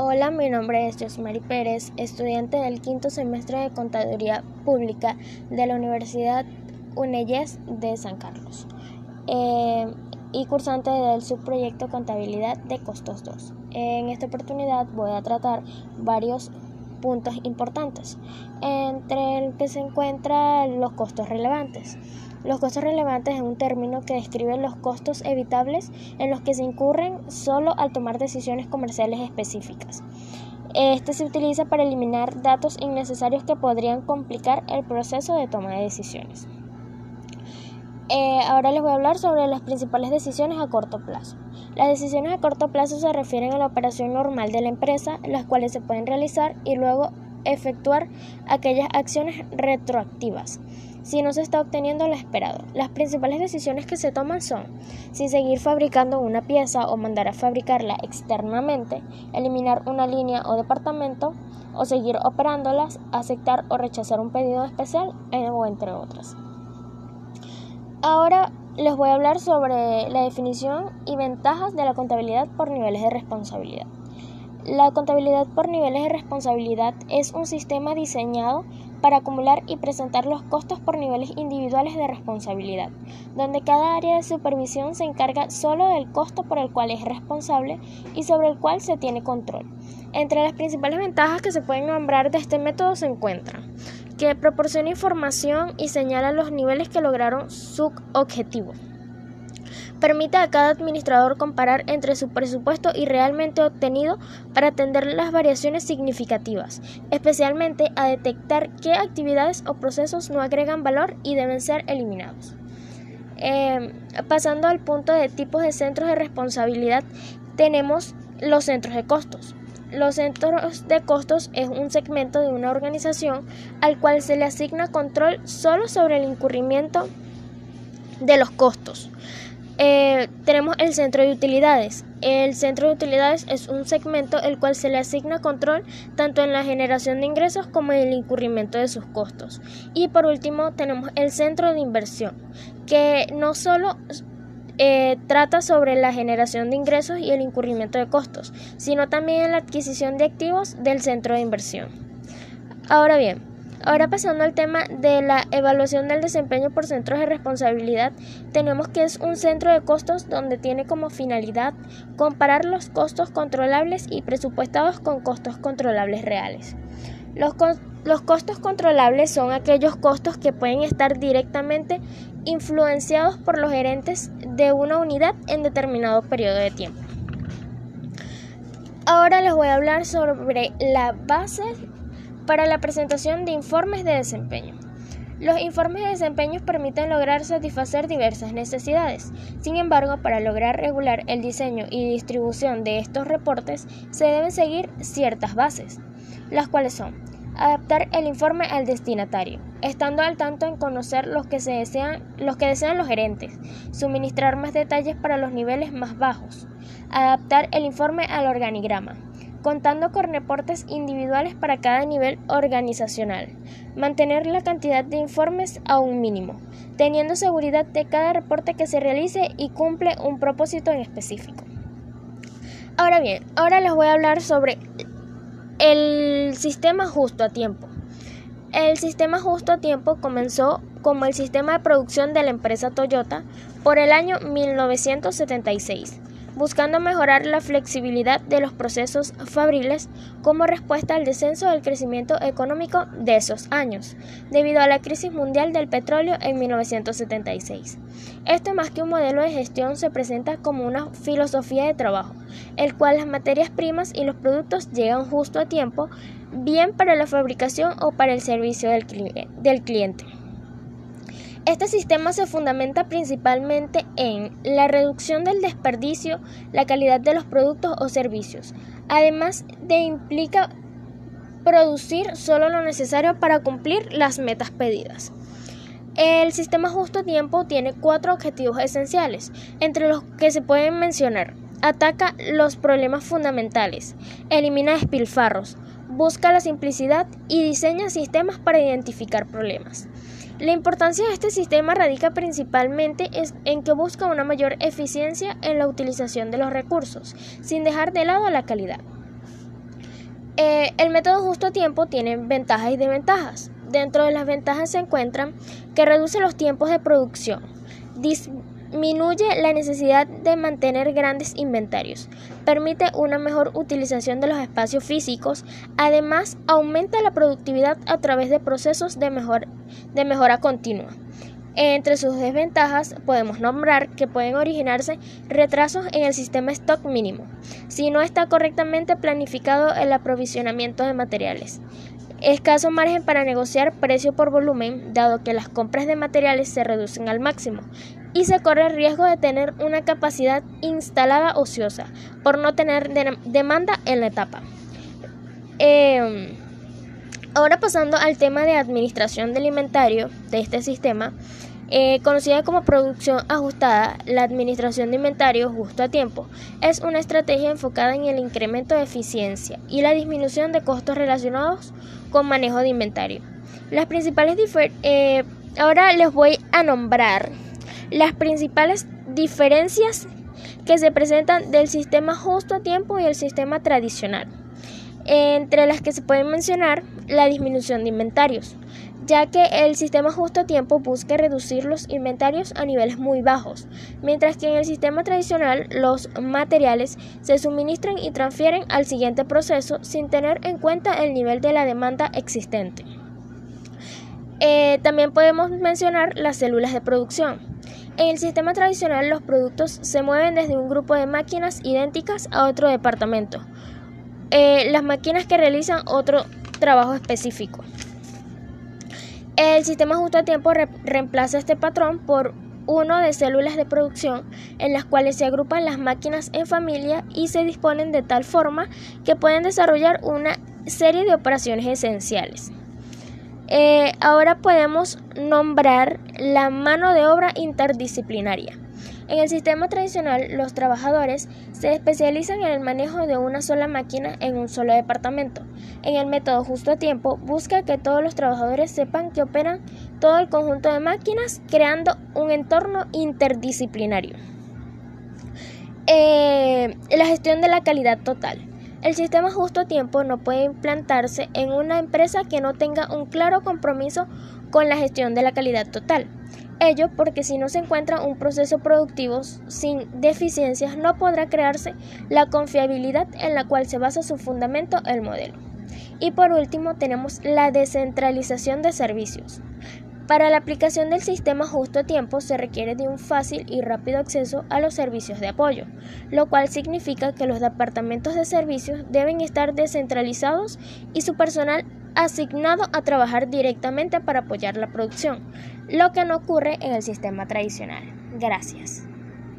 Hola, mi nombre es Josmary Pérez, estudiante del quinto semestre de Contaduría Pública de la Universidad UNEYES de San Carlos eh, y cursante del subproyecto Contabilidad de Costos 2. En esta oportunidad voy a tratar varios puntos importantes, entre el que se encuentran los costos relevantes. Los costos relevantes es un término que describe los costos evitables en los que se incurren solo al tomar decisiones comerciales específicas. Este se utiliza para eliminar datos innecesarios que podrían complicar el proceso de toma de decisiones. Eh, ahora les voy a hablar sobre las principales decisiones a corto plazo. Las decisiones a corto plazo se refieren a la operación normal de la empresa, las cuales se pueden realizar y luego efectuar aquellas acciones retroactivas si no se está obteniendo lo esperado. Las principales decisiones que se toman son si seguir fabricando una pieza o mandar a fabricarla externamente, eliminar una línea o departamento o seguir operándolas, aceptar o rechazar un pedido especial eh, o entre otras. Ahora les voy a hablar sobre la definición y ventajas de la contabilidad por niveles de responsabilidad. La contabilidad por niveles de responsabilidad es un sistema diseñado para acumular y presentar los costos por niveles individuales de responsabilidad, donde cada área de supervisión se encarga solo del costo por el cual es responsable y sobre el cual se tiene control. Entre las principales ventajas que se pueden nombrar de este método se encuentran que proporciona información y señala los niveles que lograron su objetivo permite a cada administrador comparar entre su presupuesto y realmente obtenido para atender las variaciones significativas, especialmente a detectar qué actividades o procesos no agregan valor y deben ser eliminados. Em, pasando al punto de tipos de centros de responsabilidad, tenemos los centros de costos. Los centros de costos es un segmento de una organización al cual se le asigna control solo sobre el incurrimiento de los costos. Eh, tenemos el centro de utilidades. El centro de utilidades es un segmento el cual se le asigna control tanto en la generación de ingresos como en el incurrimiento de sus costos. Y por último tenemos el centro de inversión, que no solo eh, trata sobre la generación de ingresos y el incurrimiento de costos, sino también en la adquisición de activos del centro de inversión. Ahora bien, Ahora pasando al tema de la evaluación del desempeño por centros de responsabilidad, tenemos que es un centro de costos donde tiene como finalidad comparar los costos controlables y presupuestados con costos controlables reales. Los, los costos controlables son aquellos costos que pueden estar directamente influenciados por los gerentes de una unidad en determinado periodo de tiempo. Ahora les voy a hablar sobre la base para la presentación de informes de desempeño. Los informes de desempeño permiten lograr satisfacer diversas necesidades. Sin embargo, para lograr regular el diseño y distribución de estos reportes se deben seguir ciertas bases, las cuales son adaptar el informe al destinatario, estando al tanto en conocer los que, se desean, los que desean los gerentes, suministrar más detalles para los niveles más bajos, adaptar el informe al organigrama, contando con reportes individuales para cada nivel organizacional, mantener la cantidad de informes a un mínimo, teniendo seguridad de cada reporte que se realice y cumple un propósito en específico. Ahora bien, ahora les voy a hablar sobre el sistema justo a tiempo. El sistema justo a tiempo comenzó como el sistema de producción de la empresa Toyota por el año 1976 buscando mejorar la flexibilidad de los procesos fabriles como respuesta al descenso del crecimiento económico de esos años, debido a la crisis mundial del petróleo en 1976. Esto más que un modelo de gestión se presenta como una filosofía de trabajo, el cual las materias primas y los productos llegan justo a tiempo, bien para la fabricación o para el servicio del, cliente. Este sistema se fundamenta principalmente en la reducción del desperdicio, la calidad de los productos o servicios, además de implica producir solo lo necesario para cumplir las metas pedidas. El sistema justo tiempo tiene cuatro objetivos esenciales, entre los que se pueden mencionar. Ataca los problemas fundamentales, elimina despilfarros, busca la simplicidad y diseña sistemas para identificar problemas. La importancia de este sistema radica principalmente en que busca una mayor eficiencia en la utilización de los recursos, sin dejar de lado la calidad. Eh, el método justo a tiempo tiene ventajas y desventajas. Dentro de las ventajas se encuentran que reduce los tiempos de producción, disminuye la necesidad de mantener grandes inventarios, permite una mejor utilización de los espacios físicos, además aumenta la productividad a través de procesos de, de mejora continua. Entre sus desventajas podemos nombrar que pueden originarse retrasos en el sistema stock mínimo, si no está correctamente planificado el aprovisionamiento de materiales. Escaso margen para negociar precio por volumen, dado que las compras de materiales se reducen al máximo, y se corre el riesgo de tener una capacidad instalada ociosa, por no tener demanda en la etapa. Em, ahora pasando al tema de administración de inventario de este sistema, eh, conocida como producción ajustada, la administración de inventario justo a tiempo es una estrategia enfocada en el incremento de eficiencia y la disminución de costos relacionados con manejo de inventario. Las principales eh, ahora les voy a nombrar las principales diferencias que se presentan del sistema justo a tiempo y el sistema tradicional, entre las que se pueden mencionar la disminución de inventarios ya que el sistema justo a tiempo busca reducir los inventarios a niveles muy bajos, mientras que en el sistema tradicional los materiales se suministran y transfieren al siguiente proceso sin tener en cuenta el nivel de la demanda existente. Eh, también podemos mencionar las células de producción. En el sistema tradicional los productos se mueven desde un grupo de máquinas idénticas a otro departamento, eh, las máquinas que realizan otro trabajo específico. El sistema justo a tiempo reemplaza este patrón por uno de células de producción en las cuales se agrupan las máquinas en familia y se disponen de tal forma que pueden desarrollar una serie de operaciones esenciales. Eh, ahora podemos nombrar la mano de obra interdisciplinaria. En el sistema tradicional, los trabajadores se especializan en el manejo de una sola máquina en un solo departamento. En el método justo a tiempo, busca que todos los trabajadores sepan que operan todo el conjunto de máquinas, creando un entorno interdisciplinario. Eh, la gestión de la calidad total. El sistema justo tiempo no puede implantarse en una empresa que no tenga un claro compromiso con la gestión de la calidad total. Ello porque si no se encuentra un proceso productivo sin deficiencias no podrá crearse la confiabilidad en la cual se basa su fundamento el modelo. Y por último tenemos la descentralización de servicios. Para la aplicación del sistema justo a tiempo se requiere de un fácil y rápido acceso a los servicios de apoyo, lo cual significa que los departamentos de servicios deben estar descentralizados y su personal asignado a trabajar directamente para apoyar la producción, lo que no ocurre en el sistema tradicional. Gracias.